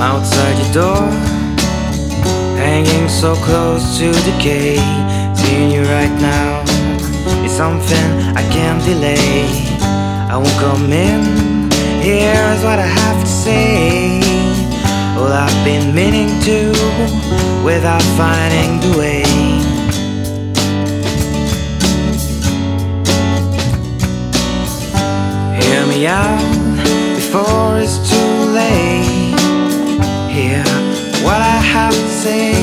I'm outside your door, hanging so close to decay. Seeing you right now is something I can't delay. I won't come in, here's what I have to say. All I've been meaning to without finding the way. Hear me out before it's too late. Hear what I have to say.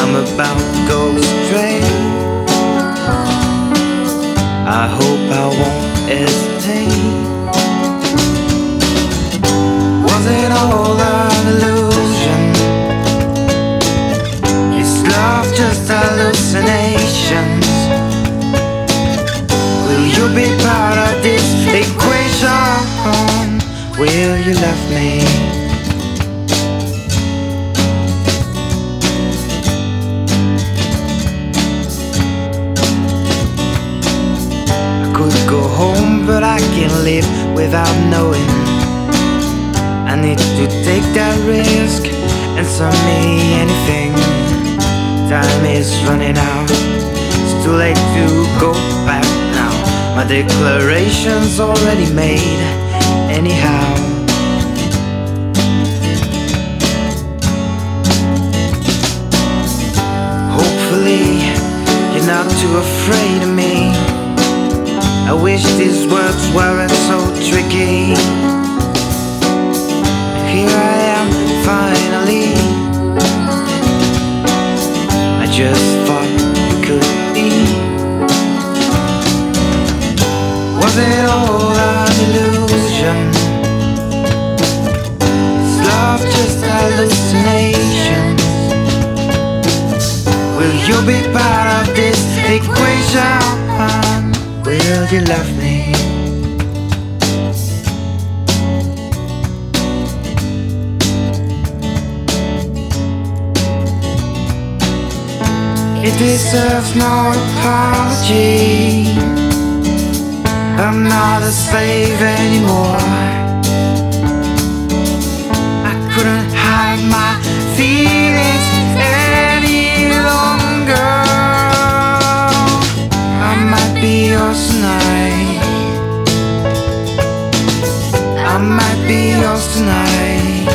I'm about to go straight. I hope I won't hesitate. Was it all an illusion? Is love just hallucinations? Will you be part of this equation? Will you love me? I could go home, but I can't live without knowing. I need to take that risk and send me anything. Time is running out. It's too late to go back now. My declaration's already made, anyhow. Hopefully, you're not too afraid of me. I wish these words weren't so tricky. Will be part of this equation? Will you love me? It deserves no apology. I'm not a slave anymore. I might be yours tonight.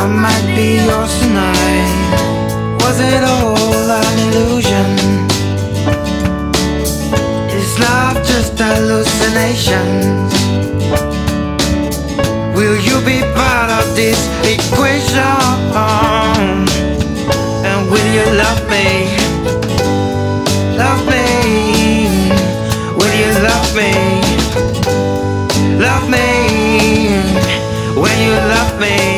I might be yours tonight. Was it all an illusion? Is love just hallucinations? Me?